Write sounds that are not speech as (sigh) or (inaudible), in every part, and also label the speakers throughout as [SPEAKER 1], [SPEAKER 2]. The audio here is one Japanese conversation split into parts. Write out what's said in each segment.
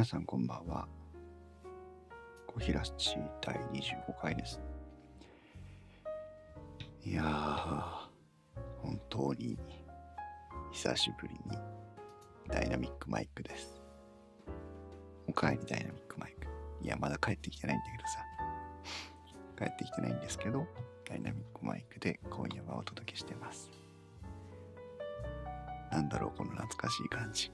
[SPEAKER 1] 皆さんこんばんは。小平市第25回です。いやー、本当に久しぶりにダイナミックマイクです。おかえりダイナミックマイク。いや、まだ帰ってきてないんだけどさ。帰ってきてないんですけど、ダイナミックマイクで今夜はお届けしてます。なんだろう、この懐かしい感じ。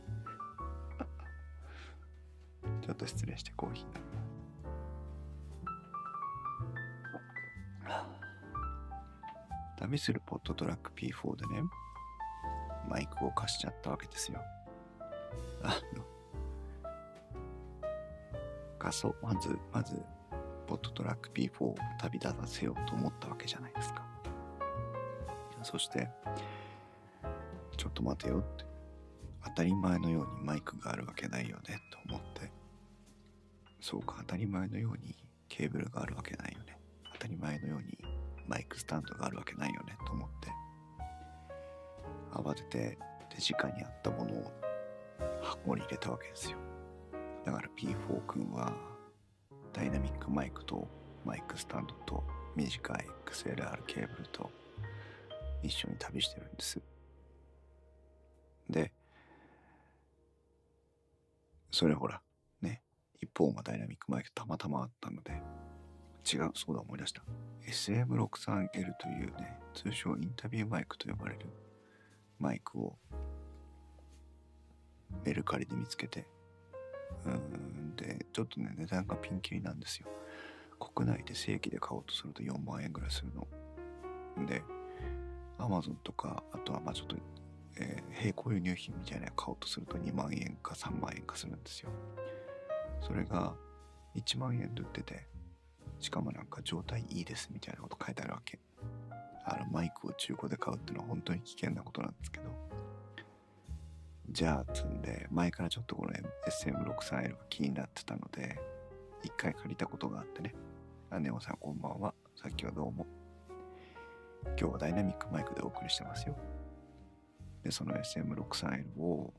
[SPEAKER 1] ちょっと失礼してコーヒー飲みます。旅するポットトラック P4 でね、マイクを貸しちゃったわけですよ。あの、貸そう。まず、まず、ポットトラック P4 を旅立たせようと思ったわけじゃないですか。そして、ちょっと待てよって。当たり前のようにマイクがあるわけないよねと思ってそうか当たり前のようにケーブルがあるわけないよね。当たり前のようにマイクスタンドがあるわけないよねと思って。慌てて手近にあったものを箱に入れたわけですよ。だから P4 君はダイナミックマイクとマイクスタンドと短い XLR ケーブルと一緒に旅してるんです。でそれほら、ね、一方がダイナミックマイクたまたまあったので、違う、そうだ思い出した。SM63L というね、通称インタビューマイクと呼ばれるマイクをメルカリで見つけて、うん、で、ちょっとね、値段がピンキリなんですよ。国内で正規で買おうとすると4万円ぐらいするの。で、アマゾンとか、あとはまあちょっとえ、並行輸入品みたいなの買おうとすると2万円か3万円かするんですよ。それが1万円で売ってて、しかもなんか状態いいですみたいなこと書いてあるわけ。あのマイクを中古で買うっていうのは本当に危険なことなんですけど。じゃあ積んで、前からちょっとこの SM63L が気になってたので、一回借りたことがあってね。あ、ネオさんこんばんは。さっきはどうも。今日はダイナミックマイクでお送りしてますよ。でその SM63L を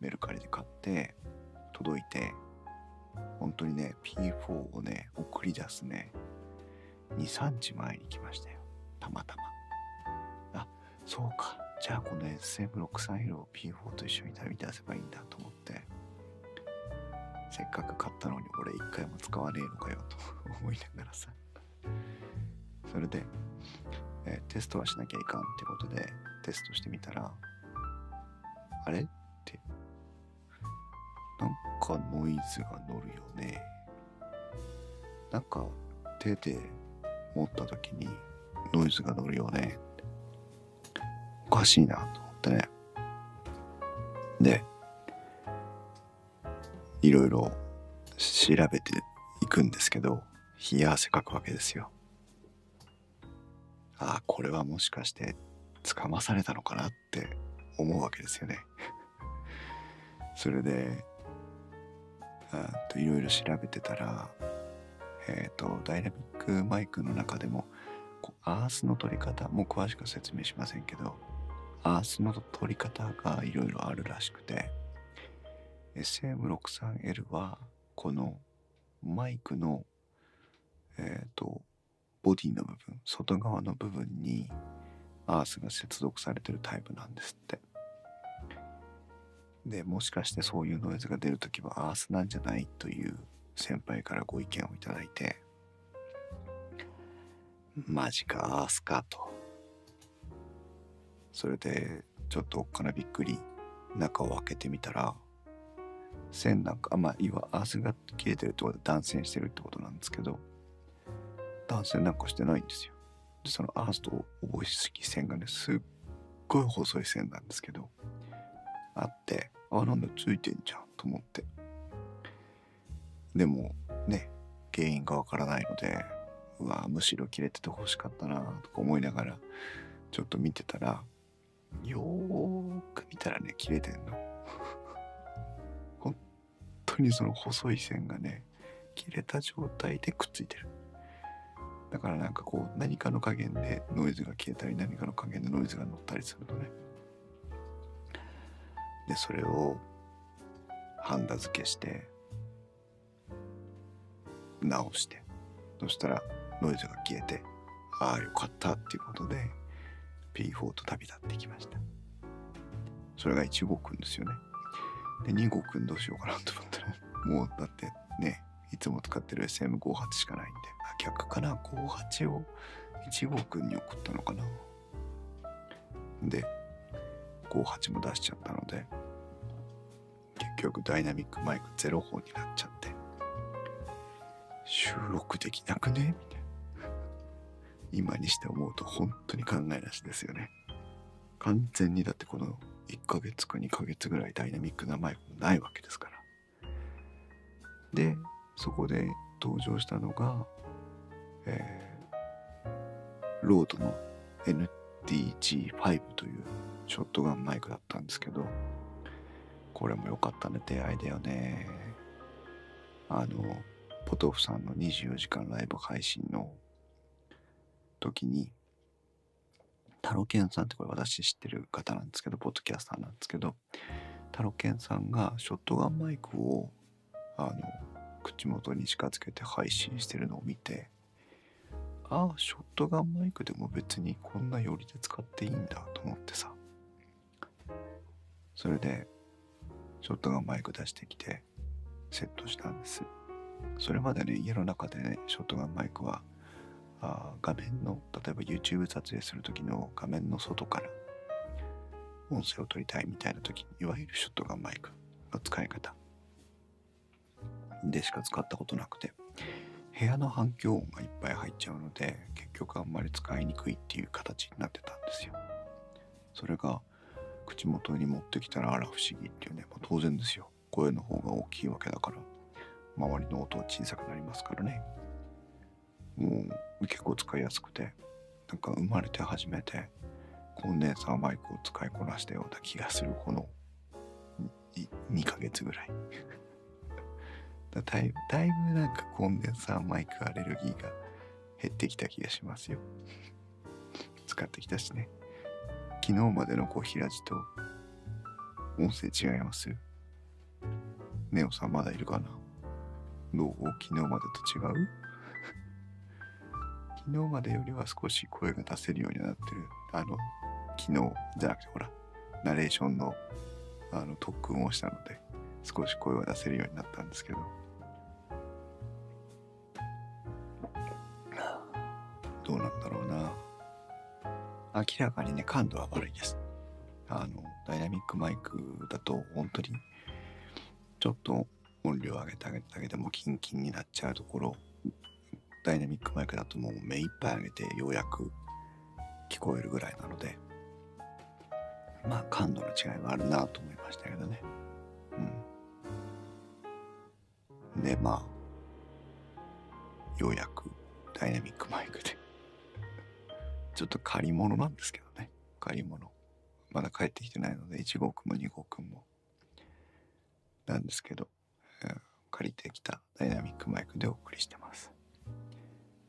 [SPEAKER 1] メルカリで買って届いて本当にね P4 をね送り出すね。23日前に来ましたよ。たまたま。あそうか。じゃあこの SM63L を P4 と一緒に旅出せばいいんだと思って。せっかく買ったのに俺一回も使わねえのかよと (laughs) 思いながらさ。それで、えーテストはしなきゃいかんってことでテストしてみたら、あれ、かノイズが乗るよね。なんか手で持った時にノイズが乗るよね。おかしいなと思ってね。で、いろいろ調べていくんですけど、冷や汗かくわけですよ。ああ、これはもしかして捕まされたのかなって思うわけですよね。それで、いろいろ調べてたら、えっ、と、ダイナミックマイクの中でも、アースの取り方、もう詳しく説明しませんけど、アースの取り方がいろいろあるらしくて、SM63L は、このマイクの、えっ、と、ボディの部分、外側の部分に、アースが接続されてるタイプなんですって。で、もしかしてそういうノイズが出るときはアースなんじゃないという先輩からご意見をいただいて、マジかアースかと。それで、ちょっとおっかなびっくり、中を開けてみたら、線なんか、あまあ、いわアースが切れてるってことで断線してるってことなんですけど、断線なんかしてないんですよ。でそのアースとおぼしき線がねすっごい細い線なんですけどあってあなんだついてんじゃんと思ってでもね原因がわからないのでうわむしろ切れてて欲しかったなとか思いながらちょっと見てたらよーく見たらね切れてんの (laughs) 本当にその細い線がね切れた状態でくっついてるだからなんかこう何かの加減でノイズが消えたり何かの加減でノイズが乗ったりするのね。でそれをハンダ付けして直して。そしたらノイズが消えてああよかったっていうことで P4 と旅立ってきました。それが1号くんですよね。で2号くんどうしようかなと思ったら (laughs) もうだってねいつも使ってる SM58 しかないんで逆かな？58を1号くんに送ったのかな？で58も出しちゃったので局ダイナミックマイク0本になっちゃって。収録できなくね？みたいな。今にして思うと本当に考えなしですよね。完全にだってこの1ヶ月か2ヶ月ぐらいダイナミックなマイクもないわけですから。でそこで登場したのが、えー、ロードの NTG5 というショットガンマイクだったんですけどこれも良かったね出会いだよね。あのポトフさんの24時間ライブ配信の時にタロケンさんってこれ私知ってる方なんですけどポッドキャスターなんですけどタロケンさんがショットガンマイクをあの口元に近づけて配信してるのを見てああショットガンマイクでも別にこんな寄りで使っていいんだと思ってさ。それでショットガンマイク出してきてセットしたんです。それまでね家の中でねショットガンマイクはあ画面の例えば YouTube 撮影する時の画面の外から音声を取りたいみたいな時いわゆるショットガンマイクの使い方。でしか使ったことなくて部屋の反響音がいっぱい入っちゃうので結局あんまり使いにくいっていう形になってたんですよ。それが口元に持ってきたらあら不思議っていうね、まあ、当然ですよ。声の方が大きいわけだから。周りの音は小さくなりますからね。もう結構使いやすくて。なんか生まれて初めてコンデンサーマイクを使いこなしたような気がする。この2ヶ月ぐらい。(laughs) だいぶだいぶなんかコンデンサーマイクアレルギーが減ってきた気がしますよ。使ってきたしね。昨日までの小平寺と音声違いますネオさんまだいるかな？どう？昨日までと違う？(laughs) 昨日までよりは少し声が出せるようになってる。あの、昨日じゃなくてほら、ナレーションのあの特訓をしたので、少し声を出せるようになったんですけど。明らかにね、感度は悪いです。あの、ダイナミックマイクだと本当にちょっと音量上げてあげただけでもキンキンになっちゃうところ、ダイナミックマイクだともう目いっぱい上げてようやく聞こえるぐらいなので、まあ感度の違いはあるなと思いましたけどね。うん。で、まあ、ようやくダイナミックマイクでちょっと借り物なんですけどね。借り物。まだ帰ってきてないので、1号くんも2号くんも。なんですけど、えー、借りてきたダイナミックマイクでお送りしてます。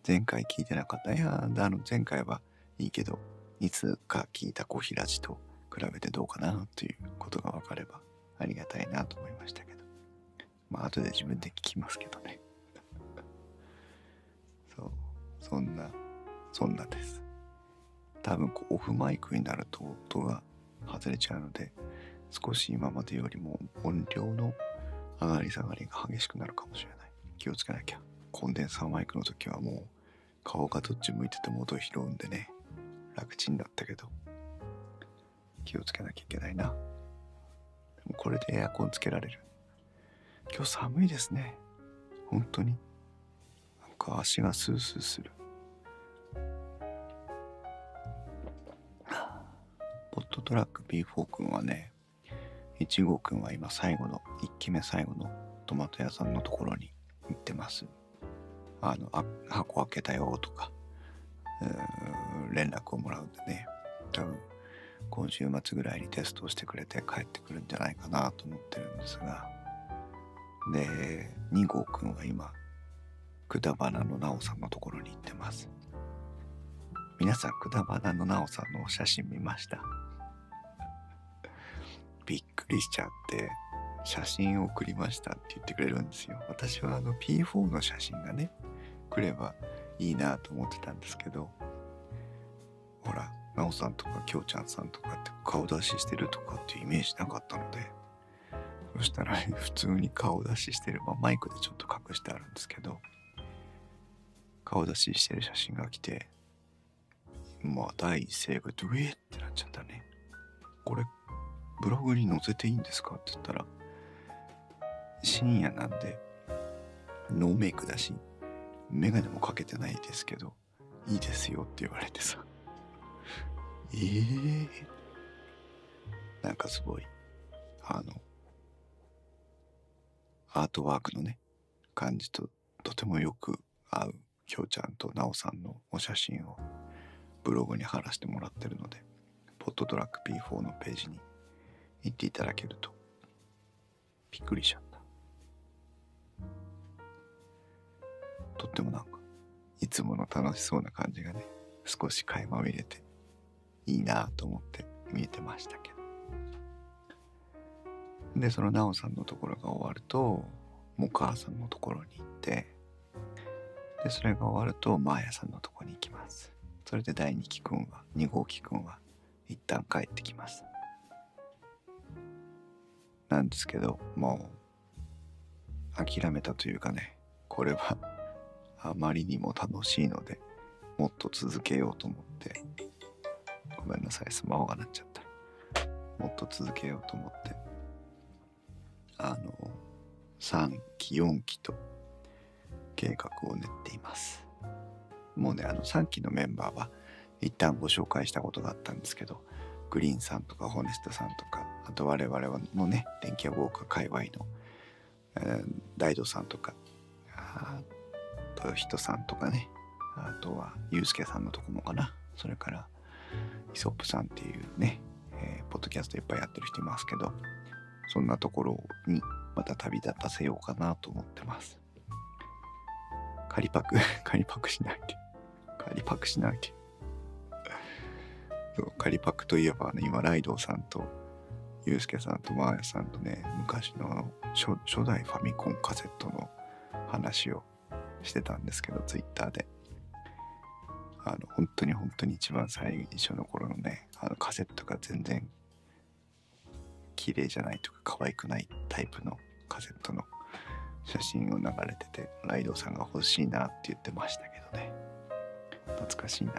[SPEAKER 1] 前回聞いてなかった。いや、あの、前回はいいけど、いつか聞いた小平寺と比べてどうかなということが分かればありがたいなと思いましたけど。まあ、後で自分で聞きますけどね。(laughs) そう、そんな、そんなです。多分こうオフマイクになると音が外れちゃうので少し今までよりも音量の上がり下がりが激しくなるかもしれない。気をつけなきゃ。コンデンサーマイクの時はもう顔がどっち向いてても音拾うんでね。楽ちんだったけど。気をつけなきゃいけないな。でもこれでエアコンつけられる。今日寒いですね。本当に。なんか足がスースーする。トラック B4 君はね、1号君は今最後の、1期目最後のトマト屋さんのところに行ってます。あの、あ箱開けたよとか、連絡をもらうんでね、多分今週末ぐらいにテストをしてくれて帰ってくるんじゃないかなと思ってるんですが、で、2号君は今、くだばなのなおさんのところに行ってます。皆さん、くだばなのなおさんのお写真見ました？りしちゃって、写真を送りましたって言ってくれるんですよ。私はあの P4 の写真がね、来ればいいなと思ってたんですけど、ほら、なおさんとかきょうちゃんさんとかって顔出ししてるとかっていうイメージなかったので、そしたら、普通に顔出ししてる、まあ、マイクでちょっと隠してあるんですけど、顔出ししてる写真が来て、まあ第一声がドゥエーってなっちゃったね。これ、ブログに載せていいんですか？って言ったら、深夜なんで、ノーメイクだし、メガネもかけてないですけど、いいですよって言われてさ。ええー、なんかすごい、あの、アートワークのね、感じととてもよく合うきょうちゃんとなおさんのお写真をブログに貼らせてもらってるので、ポットドラッグ P4 のページに行っていただけると、びっくりしちゃった。とってもなんか、いつもの楽しそうな感じがね、少し垣間見れて、いいなと思って見えてましたけど。で、そのなおさんのところが終わると、もかさんのところに行って、で、それが終わると、マーヤさんのところに行きます。それで第2期くんは、2号機くんは、一旦帰ってきます。なんですけど、もう、諦めたというかね、これは、(laughs) あまりにも楽しいので、もっと続けようと思って、ごめんなさい、スマホが鳴っちゃった。もっと続けようと思って、あの、3期、4期と計画を練っています。もうね、あの3期のメンバーは一旦ご紹介したことがあったんですけど、グリーンさんとかホネストさんとか、あと我々のね、電気屋ウォーカー界隈の、えー、ダイドさんとか、あと人さんとかね、あとはユうスケさんのとこもかな。それからイソップさんっていうね、えー、ポッドキャストいっぱいやってる人いますけど、そんなところにまた旅立たせようかなと思ってます。仮パク、(laughs) 仮パクしないで。仮パクしないで。そう、仮パクといえばね、今、ライドウさんと、ユうスケさんとマーヤさんとね、昔の初代ファミコンカセットの話をしてたんですけど、ツイッターで。あの、本当に本当に一番最初の頃のね、あのカセットが全然綺麗じゃないとか可愛くないタイプのカセットの写真を流れててライドさんが欲しいなって言ってましたけどね懐かしいな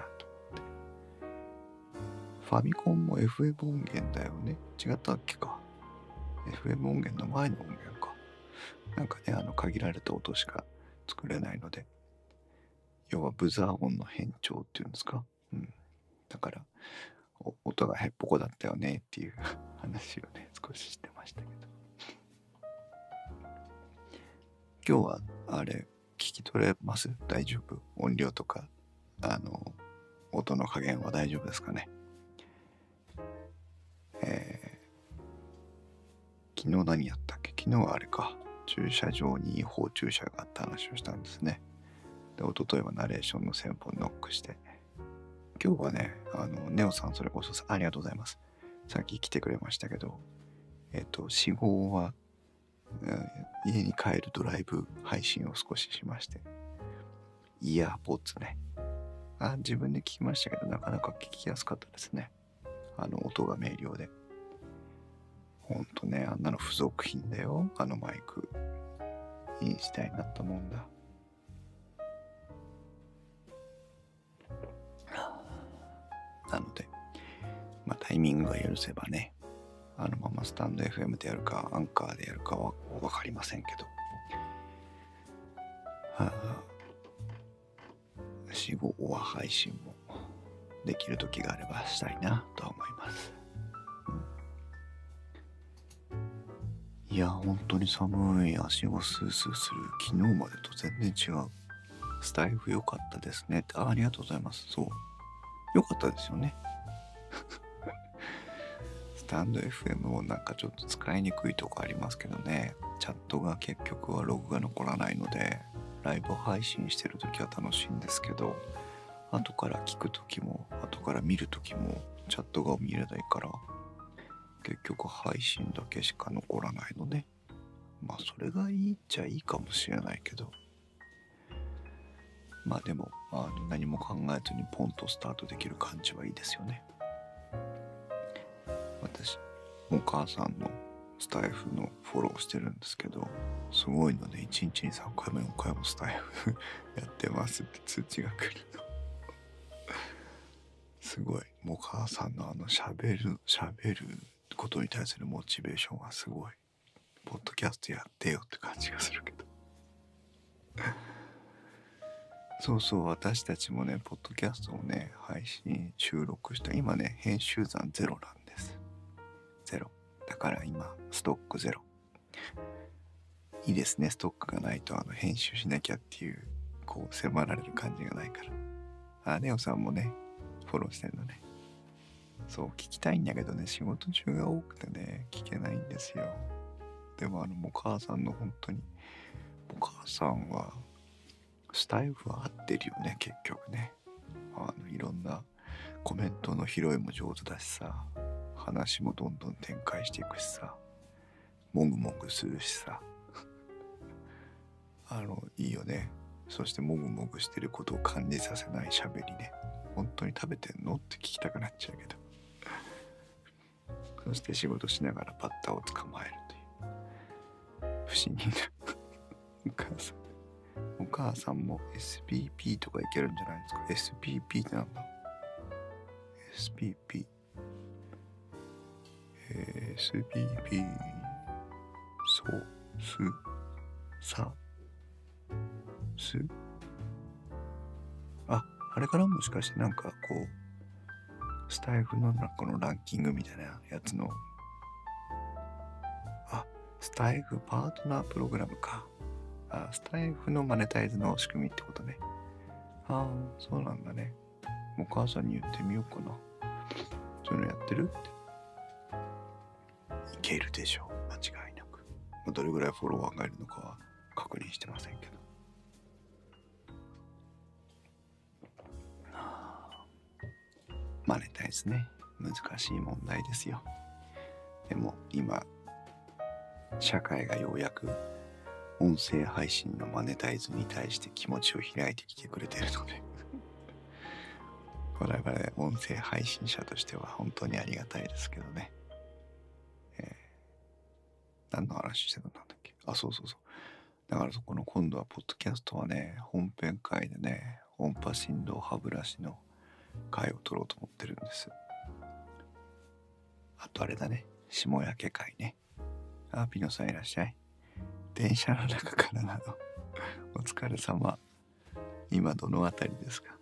[SPEAKER 1] ファミコンも FM 音源だよね。違ったっけか。FM 音源の前の音源か。なんかねあの限られた音しか作れないので。要はブザー音の変調っていうんですか？うん。だから音がへっぽこだったよねっていう (laughs) 話をね少ししてましたけど。今日はあれ聞き取れます？大丈夫？音量とかあの音の加減は大丈夫ですかね？昨日何やったっけ？昨日はあれか駐車場に違法駐車があった話をしたんですねで一昨日はナレーションの先方ノックして今日はね、あの、ネオさんそれこそありがとうございます。さっき来てくれましたけど、えっ、と、死後は、家に帰るドライブ配信を少ししまして、イヤーポッツね。あ、自分で聞きましたけど、なかなか聞きやすかったですね。あの、音が明瞭で。ほんとね、あんなの付属品だよ、あのマイク。いい時代になったもんだ。なので、まあ、タイミングが許せばね、あのままスタンド FM でやるか、アンカーでやるかは分かりませんけど、はあ、死後は配信もできる時があればしたいなとは思います。いや、本当に寒い。足をスースーする。昨日までと全然違う。スタイフ良かったですね。あありがとうございます。そう。良かったですよね。(laughs) スタンド FM もなんかちょっと使いにくいとこありますけどね、チャットが結局はログが残らないので、ライブ配信してる時は楽しいんですけど、後から聞く時も、後から見る時も、チャットが見れないから、結局配信だけしか残らないのねまあそれがいいっちゃいいかもしれないけど。まあでもあの何も考えずにポンとスタートできる感じはいいですよね。私お母さんのスタイフのフォローしてるんですけどすごいので1日に3回も4回もスタイフ (laughs) やってますって通知が来るの。すごい。もうお母さんのあのしゃべるしゃべることに対するモチベーションはすごい。ポッドキャストやってよって感じがするけど。(laughs) そうそう私たちもねポッドキャストをね配信収録した今ね編集残ゼロなんです。ゼロ。だから今ストックゼロ。いいですねストックがないとあの編集しなきゃっていうこう迫られる感じがないから。あネオさんもねフォローしてんのね。そう聞きたいんだけどね仕事中が多くてね聞けないんですよ。でもあのお母さんの本当にお母さんはスタイフは合ってるよね結局ね。あのいろんなコメントの拾いも上手だしさ話もどんどん展開していくしさもぐもぐするしさ。(laughs) あのいいよね。そしてもぐもぐしてることを感じさせない喋りね。本当に食べてんの？って聞きたくなっちゃうけど。そして仕事しながらバッタを捕まえるという。不思議な。(laughs) お母さん。お母さんも SPP とかいけるんじゃないですか？SPP ってなんだ？SPP えー、SPP そう。す。さ。す。ああれからもしかしてなんかこうスタイフの中のランキングみたいなやつの。あスタイフパートナープログラムか。あスタイフのマネタイズの仕組みってことね。ああそうなんだね。お母さんに言ってみようかな。そういうのやってる？っていけるでしょう。間違いなく。どれぐらいフォロワーがいるのかは確認してませんけど。マネタイズね難しい問題ですよでも今社会がようやく音声配信のマネタイズに対して気持ちを開いてきてくれてるので我々音声配信者としては本当にありがたいですけどね、えー、何の話してたんだっけあそうそうそうだからそこの今度はポッドキャストはね本編会でね音波振動歯ブラシの回を取ろうと思ってるんです。あとあれだね。下焼け会ね。あピノさんいらっしゃい。電車の中からなの。お疲れ様。今どの辺りですか？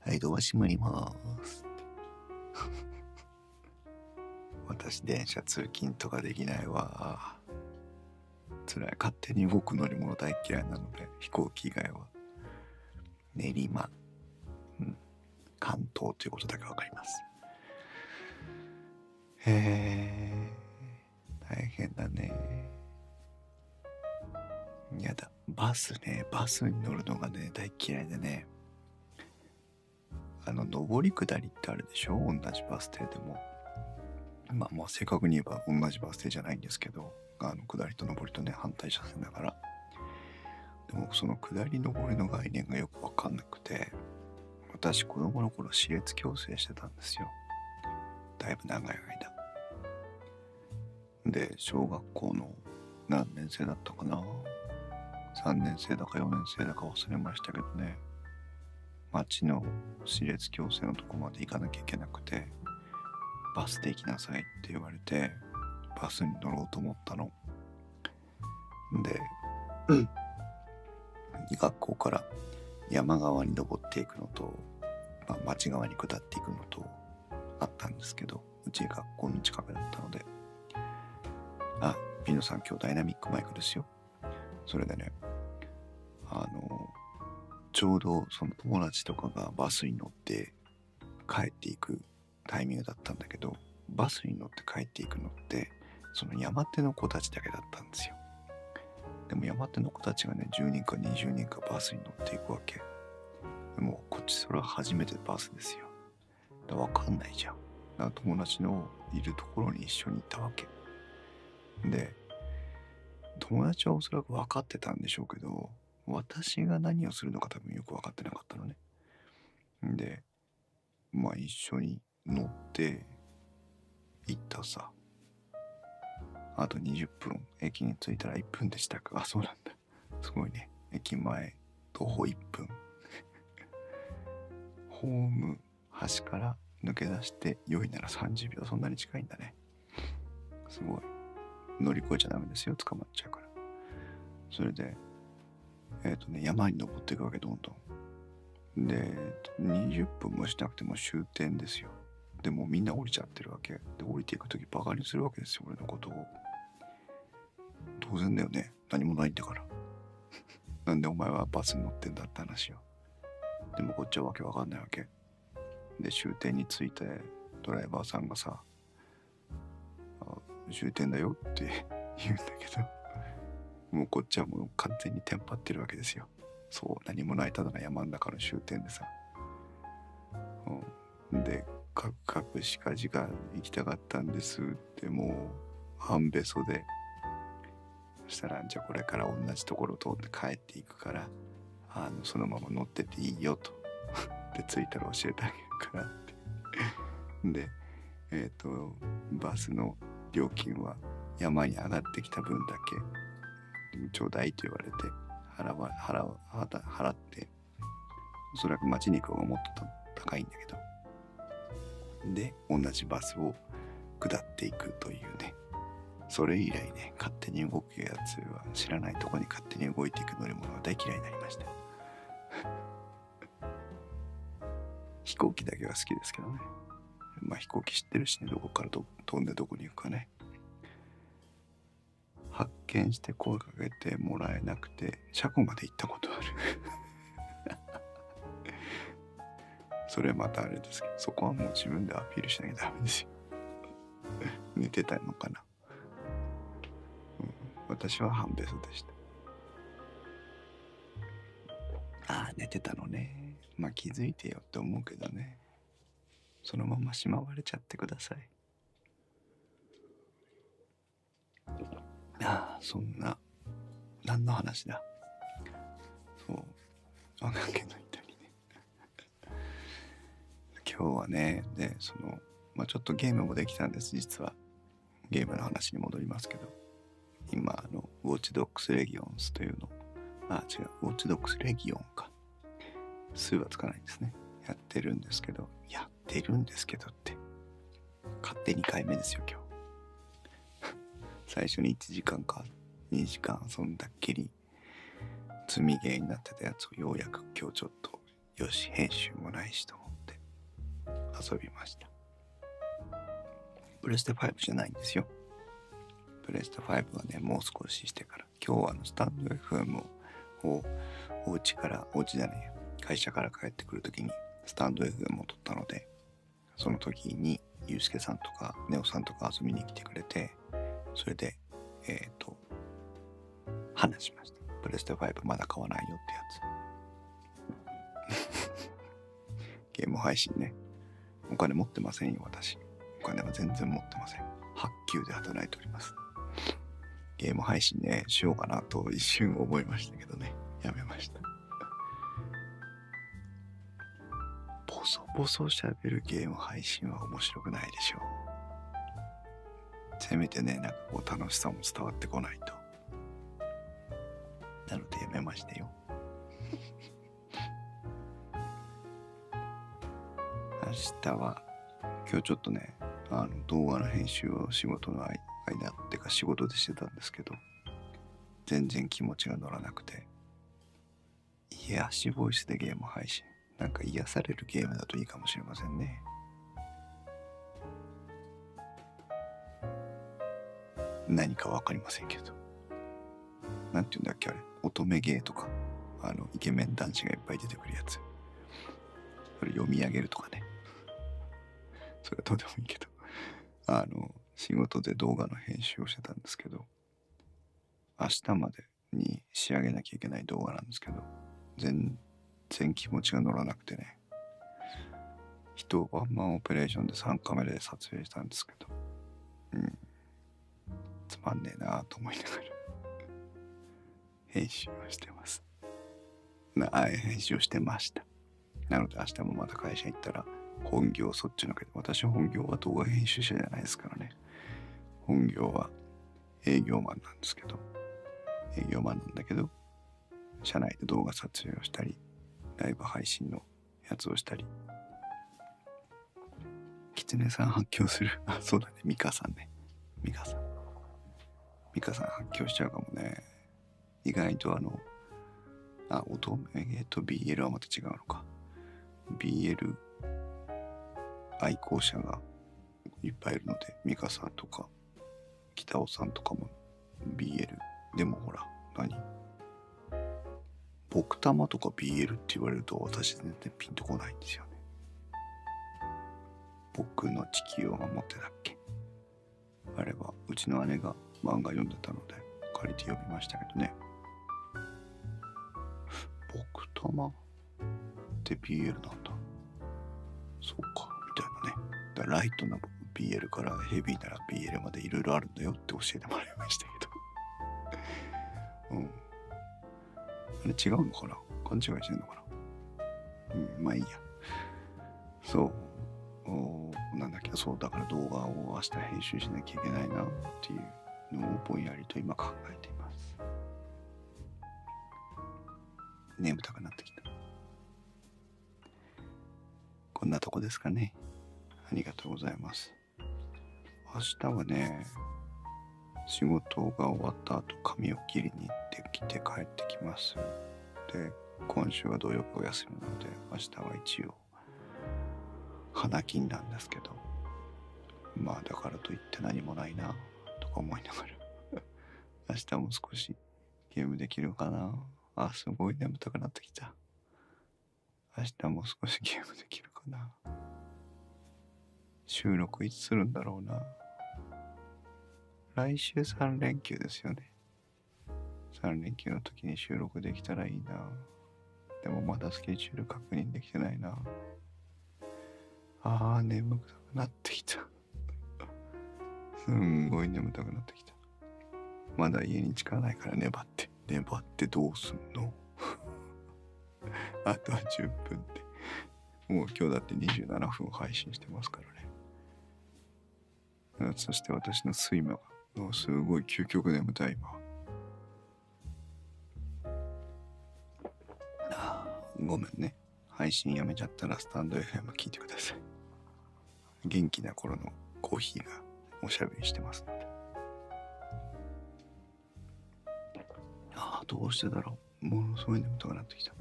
[SPEAKER 1] はいドア閉まります。(laughs) 私電車通勤とかできないわ。辛い。勝手に動く乗り物大嫌いなので飛行機以外は。練馬。うん。関東ということだけわかります。へえ大変だね。やだ。バスね。バスに乗るのがね大嫌いでね。あの上り下りってあるでしょ？同じバス停でも。まあもう正確に言えば同じバス停じゃないんですけどあの下りと上りとね反対車線だから。でもその下り上りの概念がよく分かんなくて。私子供の頃私立矯正してたんですよ。だいぶ長い間。で小学校の何年生だったかな？3年生だか4年生だか忘れましたけどね。町の私立矯正のとこまで行かなきゃいけなくてバスで行きなさいって言われてバスに乗ろうと思ったの。で、うん、学校から山側に登っていくのと、まあ、町側に下っていくのとあったんですけどうち学校の近くだったのであピノさん今日ダイナミックマイクですよそれでねあのちょうどその友達とかがバスに乗って帰っていくタイミングだったんだけどバスに乗って帰っていくのってその山手の子たちだけだったんですよ。でも山手の子たちがね10人か20人かバスに乗っていくわけ。でもこっちそれは初めてバスですよ。だ分かんないじゃん。だ友達のいるところに一緒に行ったわけ。で友達はおそらく分かってたんでしょうけど私が何をするのか多分よく分かってなかったのね。でまあ一緒に乗って行ったさ。あと20分駅に着いたら1分でしたか。あそうなんだ。すごいね。駅前徒歩1分。(laughs) ホーム端から抜け出して良いなら30秒そんなに近いんだね。すごい。乗り越えちゃダメですよ。捕まっちゃうから。それでえっ、ー、とね山に登っていくわけどんどん。で20分もしなくても終点ですよ。でもみんな降りちゃってるわけ。で降りていく時バカにするわけですよ俺のことを。当然だよね。何もないんだから。(laughs) なんでお前はバスに乗ってんだって話よ。でもこっちはわけわかんないわけ。で終点に着いてドライバーさんがさ「終点だよ」って (laughs) 言うんだけどもうこっちはもう完全にテンパってるわけですよ。そう何もないただの山ん中の終点でさ、うん、でカクカクしかじが行きたかったんですってもう半べそでそしたらじゃあこれから同じところを通って帰っていくからあのそのまま乗ってていいよと。(laughs) で着いたら教えてあげるからって。(laughs) でえっ、ー、とバスの料金は山に上がってきた分だけちょうだいと言われて払わ払わ払っておそらく町に行く方がもっと高いんだけど。で同じバスを下っていくというね。それ以来ね勝手に動くやつは知らないとこに勝手に動いていく乗り物は大嫌いになりました。(laughs) 飛行機だけは好きですけどね。まあ飛行機知ってるしねどこから飛んでどこに行くかね。発見して声かけてもらえなくて車庫まで行ったことある。(laughs) それまたあれですけどそこはもう自分でアピールしなきゃダメですよ。(laughs) 寝てたのかな。私は半べそでした。ああ寝てたのね。まあ気づいてよって思うけどね。そのまましまわれちゃってください。ああそんな何の話だ？そう。あかんけどたりね。(laughs) 今日はねでそのまあちょっとゲームもできたんです実は。ゲームの話に戻りますけど。今あのウォッチドックスレギオンスというの。あ違う。ウォッチドックスレギオンか。数はつかないんですね。やってるんですけど。やってるんですけどって。勝手2回目ですよ今日。(laughs) 最初に1時間か2時間遊んだっきり積みゲーになってたやつをようやく今日ちょっとよし編集もないしと思って遊びました。プレステ5じゃないんですよ。プレステ5はね、もう少ししてから、今日はあのスタンド FM をお家から、お家じゃねえ、会社から帰ってくるときにスタンド FM を撮ったので、その時にゆうすけさんとかネオさんとか遊びに来てくれて、それで、えっ、ー、と、話しました。プレステ5まだ買わないよってやつ。(laughs) ゲーム配信ね。お金持ってませんよ、私。お金は全然持ってません。発給で働いております。ゲーム配信ね、しようかなと一瞬思いましたけどね、やめました。ボソボソ喋るゲーム配信は面白くないでしょう。せめてね、なんかこう楽しさも伝わってこないと。なのでやめましたよ。(laughs) 明日は、今日ちょっとね、あの動画の編集を仕事の間間ってか仕事でしてたんですけど全然気持ちが乗らなくて。癒しボイスでゲーム配信。なんか癒されるゲームだといいかもしれませんね。何か分かりませんけど。なんて言うんだっけあれ。乙女ゲーとか。あのイケメン男子がいっぱい出てくるやつ。それ読み上げるとかね。それはどうでもいいけど。あの仕事で動画の編集をしてたんですけど明日までに仕上げなきゃいけない動画なんですけど全然気持ちが乗らなくてね人ワンマンオペレーションで3カメラで撮影したんですけど、うん。つまんねえなと思いながら編集をしてます。なあ編集をしてました。なので明日もまた会社行ったら本業そっちのけど、私本業は動画編集者じゃないですからね。本業は営業マンなんですけど、営業マンなんだけど、社内で動画撮影をしたり、ライブ配信のやつをしたり、キツネさん発狂する。(laughs) あ、そうだね。ミカさんね。ミカさん。ミカさん発狂しちゃうかもね。意外とあの、あ、乙女と BL はまた違うのか。BL 愛好者がいっぱいいるので、ミカさんとか、北尾さんとかも BL。でもほら、何？僕玉とか BL って言われると私全然ピンとこないんですよね。僕の地球を守ってだっけ？あれはうちの姉が漫画読んでたので借りて読みましたけどね。僕玉って BL なんだ。そうか、みたいなね。だライトな BL からヘビーなら BL までいろいろあるんだよって教えてもらいましたけど。うん。あれ違うのかな？勘違いしてんのかな？うん、まあいいや。そう。おなんだっけ、そう、だから動画を明日編集しなきゃいけないなっていうのをぼんやりと今考えています。眠たくなってきた。こんなとこですかね。ありがとうございます。明日はね、仕事が終わった後髪を切りに行ってきて帰ってきます。で、今週は土曜日お休みなので、明日は一応、花金なんですけど、まあだからといって何もないな、とか思いながら (laughs) 明日も少しゲームできるかな。あ、すごい眠たくなってきた。明日も少しゲームできるかな。収録いつするんだろうな。来週3連休ですよね。3連休の時に収録できたらいいな。でもまだスケジュール確認できてないな。あー、眠くなってきた。すんごい眠たくなってきた。まだ家に着かないから粘って。粘ってどうすんの？(laughs) あとは10分って。もう今日だって27分配信してますからね。そして私の睡魔がもうすごい究極眠たい今。ごめんね。配信やめちゃったらスタンド FM 聞いてください。元気な頃のコーヒーがおしゃべりしてますああどうしてだろう。ものすごい眠たくなってきた。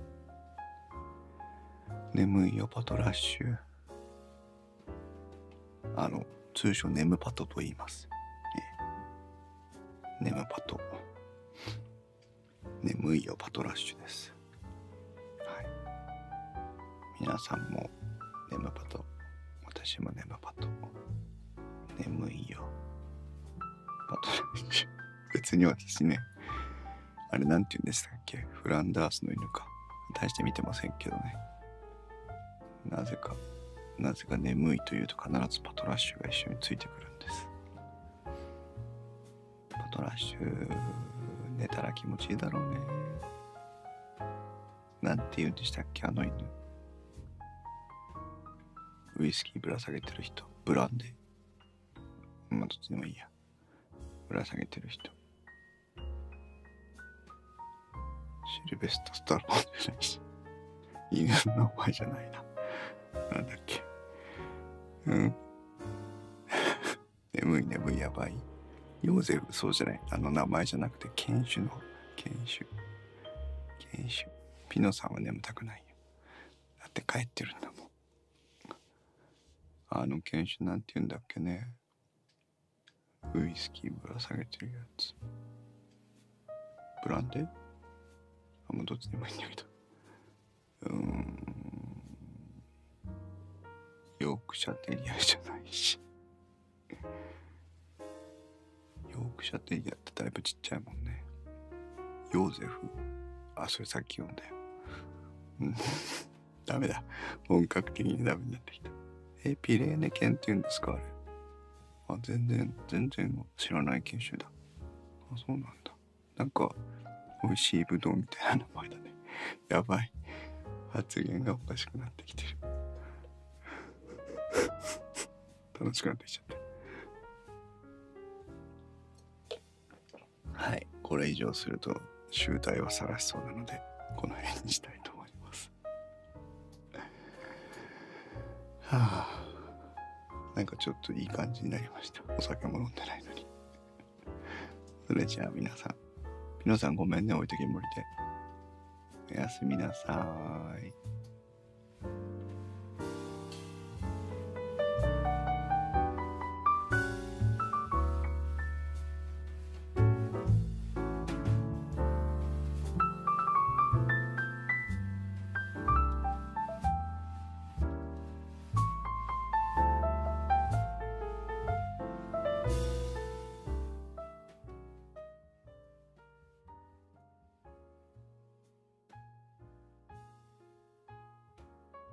[SPEAKER 1] 眠いよパトラッシュ。あの通称眠パトと言います。ネムパト。眠いよパトラッシュです。はい。皆さんもネムパト。私もネムパト。眠いよ。パトラッシュ。別に私ね、あれなんて言うんでしたっけ？フランダースの犬か。大して見てませんけどね。なぜか、なぜか眠いというと必ずパトラッシュが一緒についてくるッシュ寝たら気持ちいいだろうね。なんて言うんでしたっけあの犬。ウイスキーぶら下げてる人。ブランデー。まあどっちでもいいや。ぶら下げてる人。シルベスト・スタローンじゃないし。犬の名前じゃないな。なんだっけ。うん。(laughs) 眠い眠いやばい。ヨーゼフ、そうじゃない。あの名前じゃなくて、犬種の、犬種。犬種。ピノさんは眠たくないよ。だって帰ってるんだもん。あの犬種なんて言うんだっけね。ウイスキーぶら下げてるやつ。ブランデー？あ、もうどっちでもいいんだけど。うーん。ヨークシャテリアじゃないし。ヨークシャテリアってだいぶちっちゃいもんね。ヨーゼフ。あ、それさっき読んだよ。うん。(laughs) ダメだ。本格的にダメになってきた。え、ピレーネ犬って言うんですかあれ？あ、全然、全然知らない犬種だ。あ、そうなんだ。なんか、美味しいぶどうみたいな名前だね。やばい。発言がおかしくなってきてる。楽しくなってきちゃった。れ以上すると、集大を晒しそうなので、この辺にしたいと思います。はあ。なんかちょっといい感じになりました。お酒も飲んでないのに。それじゃあ皆さん、皆さんごめんね、置いてけぼりで。おやすみなさーい。